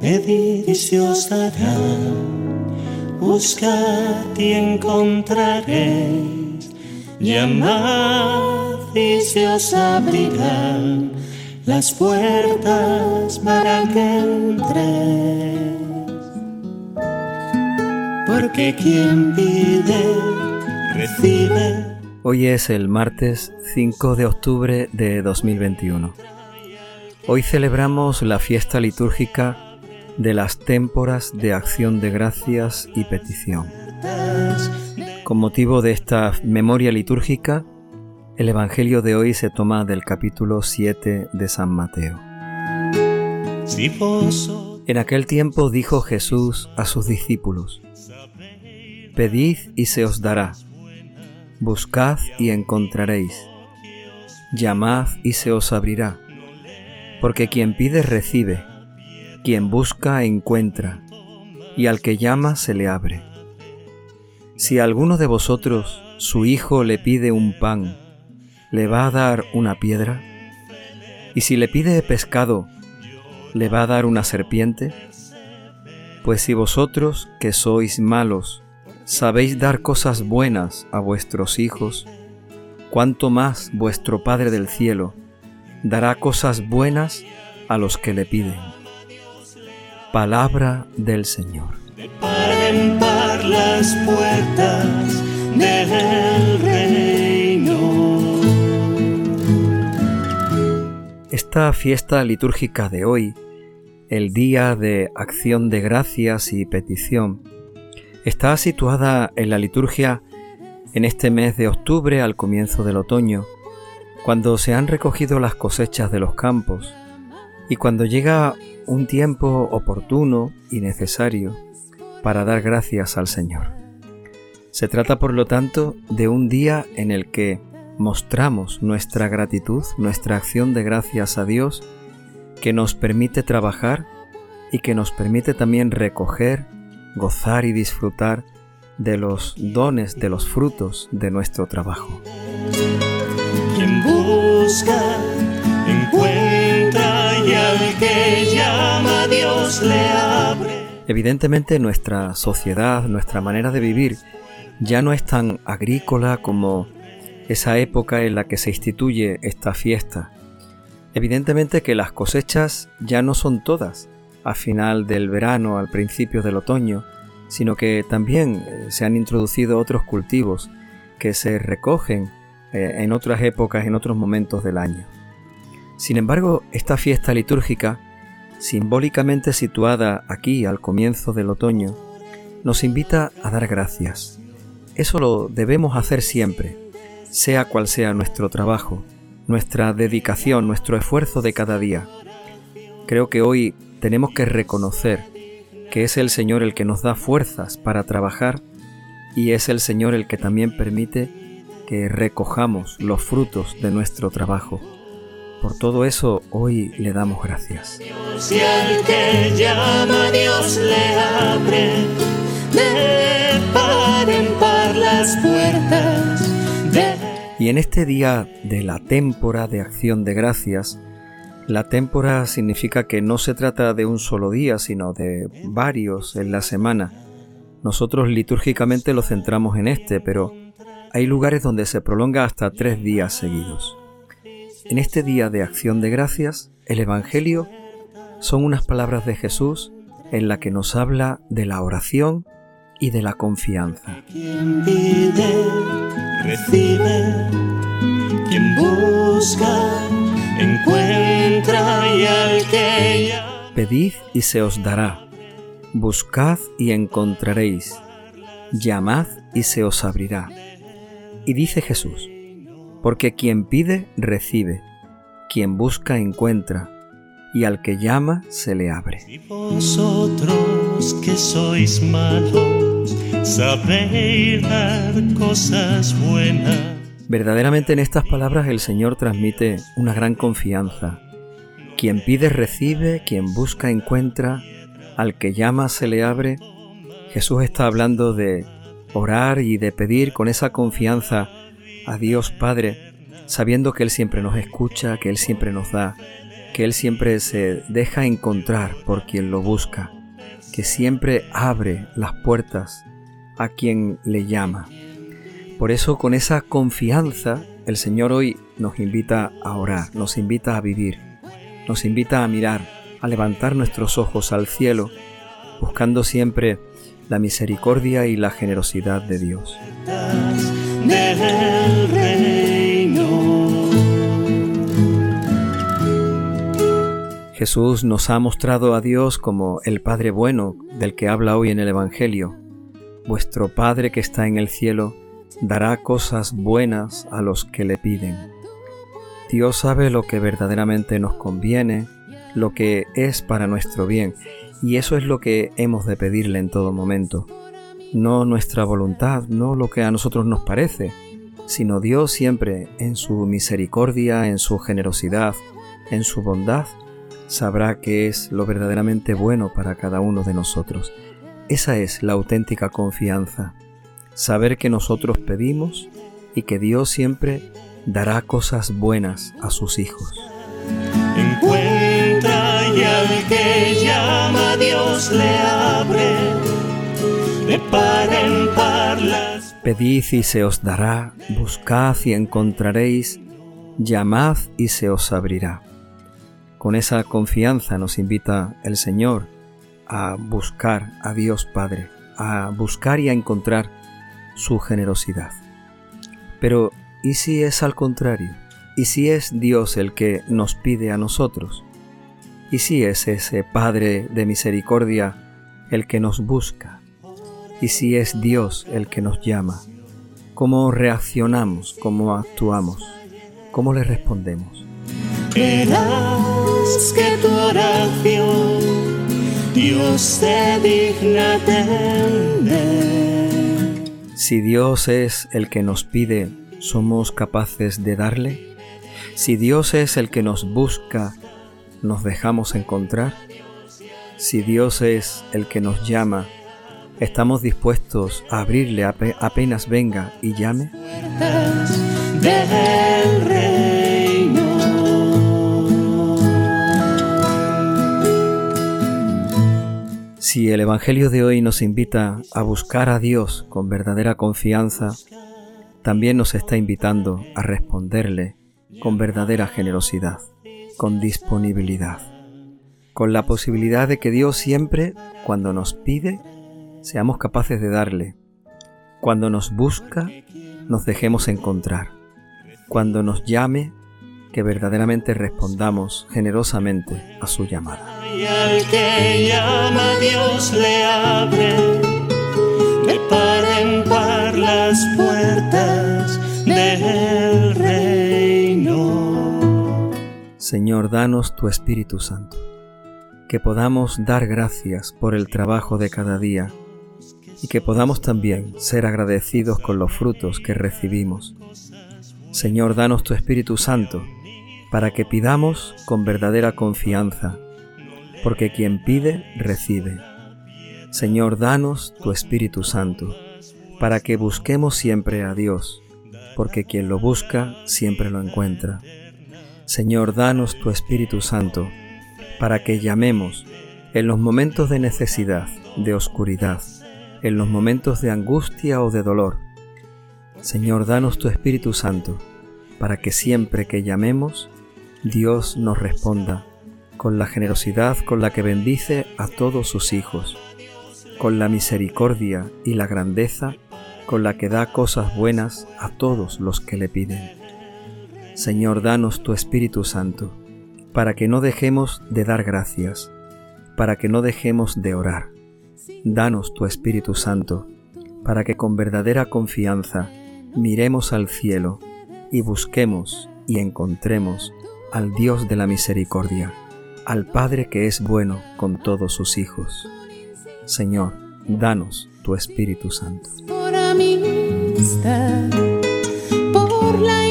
Pedid y se os dará, buscad y encontraréis, llamad y se os abrirán las puertas para que entréis. Porque quien pide, recibe. Hoy es el martes 5 de octubre de 2021. Hoy celebramos la fiesta litúrgica de las témporas de acción de gracias y petición. Con motivo de esta memoria litúrgica, el Evangelio de hoy se toma del capítulo 7 de San Mateo. En aquel tiempo dijo Jesús a sus discípulos, Pedid y se os dará, buscad y encontraréis, llamad y se os abrirá porque quien pide recibe, quien busca encuentra, y al que llama se le abre. Si alguno de vosotros su hijo le pide un pan, ¿le va a dar una piedra? ¿Y si le pide pescado, le va a dar una serpiente? Pues si vosotros, que sois malos, sabéis dar cosas buenas a vuestros hijos, cuánto más vuestro Padre del cielo dará cosas buenas a los que le piden. Palabra del Señor. las puertas del reino. Esta fiesta litúrgica de hoy, el día de acción de gracias y petición, está situada en la liturgia en este mes de octubre al comienzo del otoño cuando se han recogido las cosechas de los campos y cuando llega un tiempo oportuno y necesario para dar gracias al Señor. Se trata, por lo tanto, de un día en el que mostramos nuestra gratitud, nuestra acción de gracias a Dios, que nos permite trabajar y que nos permite también recoger, gozar y disfrutar de los dones, de los frutos de nuestro trabajo busca, encuentra y al que llama Dios le abre. Evidentemente nuestra sociedad, nuestra manera de vivir ya no es tan agrícola como esa época en la que se instituye esta fiesta. Evidentemente que las cosechas ya no son todas a final del verano, al principio del otoño, sino que también eh, se han introducido otros cultivos que se recogen eh, en otras épocas, en otros momentos del año. Sin embargo, esta fiesta litúrgica, simbólicamente situada aquí al comienzo del otoño, nos invita a dar gracias. Eso lo debemos hacer siempre, sea cual sea nuestro trabajo, nuestra dedicación, nuestro esfuerzo de cada día. Creo que hoy tenemos que reconocer que es el Señor el que nos da fuerzas para trabajar y es el Señor el que también permite que recojamos los frutos de nuestro trabajo. Por todo eso hoy le damos gracias. Y en este día de la témpora de acción de gracias, la témpora significa que no se trata de un solo día, sino de varios en la semana. Nosotros litúrgicamente lo centramos en este, pero hay lugares donde se prolonga hasta tres días seguidos. En este día de acción de gracias, el Evangelio son unas palabras de Jesús en la que nos habla de la oración y de la confianza. Quien pide, recibe, quien busca, encuentra. Y al que Pedid y se os dará, buscad y encontraréis, llamad y se os abrirá. Y dice Jesús, porque quien pide, recibe, quien busca, encuentra, y al que llama, se le abre. Vosotros que sois malos, sabéis dar cosas buenas. Verdaderamente en estas palabras el Señor transmite una gran confianza. Quien pide recibe, quien busca encuentra, al que llama se le abre. Jesús está hablando de orar y de pedir con esa confianza a Dios Padre, sabiendo que Él siempre nos escucha, que Él siempre nos da, que Él siempre se deja encontrar por quien lo busca, que siempre abre las puertas a quien le llama. Por eso con esa confianza el Señor hoy nos invita a orar, nos invita a vivir, nos invita a mirar, a levantar nuestros ojos al cielo, buscando siempre la misericordia y la generosidad de Dios. Jesús nos ha mostrado a Dios como el Padre bueno del que habla hoy en el Evangelio. Vuestro Padre que está en el cielo dará cosas buenas a los que le piden. Dios sabe lo que verdaderamente nos conviene, lo que es para nuestro bien, y eso es lo que hemos de pedirle en todo momento. No nuestra voluntad, no lo que a nosotros nos parece, sino Dios siempre en su misericordia, en su generosidad, en su bondad, sabrá que es lo verdaderamente bueno para cada uno de nosotros. Esa es la auténtica confianza, saber que nosotros pedimos y que Dios siempre dará cosas buenas a sus hijos. Encuentra y al que llama Dios le abre, Pedid y se os dará, buscad y encontraréis, llamad y se os abrirá. Con esa confianza nos invita el Señor a buscar a Dios Padre, a buscar y a encontrar su generosidad. Pero, ¿y si es al contrario? ¿Y si es Dios el que nos pide a nosotros? ¿Y si es ese Padre de misericordia el que nos busca? ¿Y si es Dios el que nos llama? ¿Cómo reaccionamos? ¿Cómo actuamos? ¿Cómo le respondemos? que tu oración Dios se digna Si Dios es el que nos pide, ¿somos capaces de darle? Si Dios es el que nos busca, ¿nos dejamos encontrar? Si Dios es el que nos llama, ¿estamos dispuestos a abrirle apenas venga y llame? Si el Evangelio de hoy nos invita a buscar a Dios con verdadera confianza, también nos está invitando a responderle con verdadera generosidad, con disponibilidad, con la posibilidad de que Dios siempre, cuando nos pide, seamos capaces de darle. Cuando nos busca, nos dejemos encontrar. Cuando nos llame, que verdaderamente respondamos generosamente a su llamada. Y al que llama Dios le abre de par en par las puertas del reino. Señor, danos tu Espíritu Santo, que podamos dar gracias por el trabajo de cada día y que podamos también ser agradecidos con los frutos que recibimos. Señor, danos tu Espíritu Santo, para que pidamos con verdadera confianza, porque quien pide, recibe. Señor, danos tu Espíritu Santo, para que busquemos siempre a Dios, porque quien lo busca siempre lo encuentra. Señor, danos tu Espíritu Santo, para que llamemos en los momentos de necesidad, de oscuridad, en los momentos de angustia o de dolor. Señor, danos tu Espíritu Santo, para que siempre que llamemos, Dios nos responda con la generosidad con la que bendice a todos sus hijos, con la misericordia y la grandeza con la que da cosas buenas a todos los que le piden. Señor, danos tu Espíritu Santo, para que no dejemos de dar gracias, para que no dejemos de orar. Danos tu Espíritu Santo, para que con verdadera confianza miremos al cielo y busquemos y encontremos al Dios de la misericordia, al Padre que es bueno con todos sus hijos. Señor, danos tu Espíritu Santo. Por amistad, por la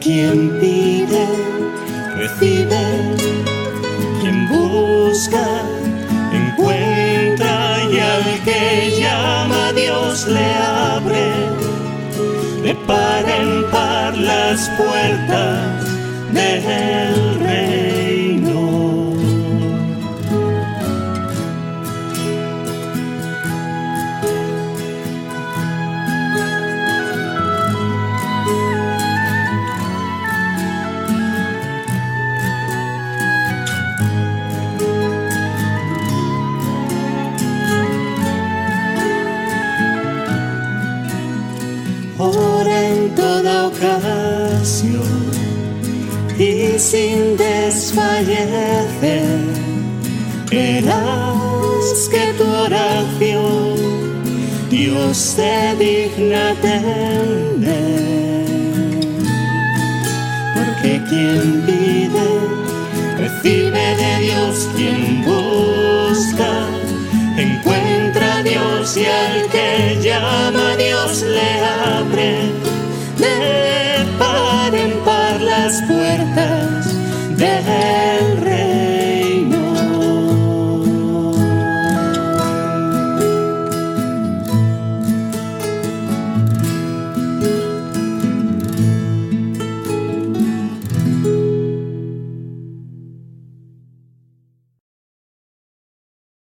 quien pide, recibe busca, encuentra y al que llama Dios le abre, de par en par las puertas del reino. Y sin desfallecer. Verás que tu oración Dios se digna atender. Porque quien pide, recibe de Dios quien busca. Encuentra a Dios y al que llama Dios le abre las puertas de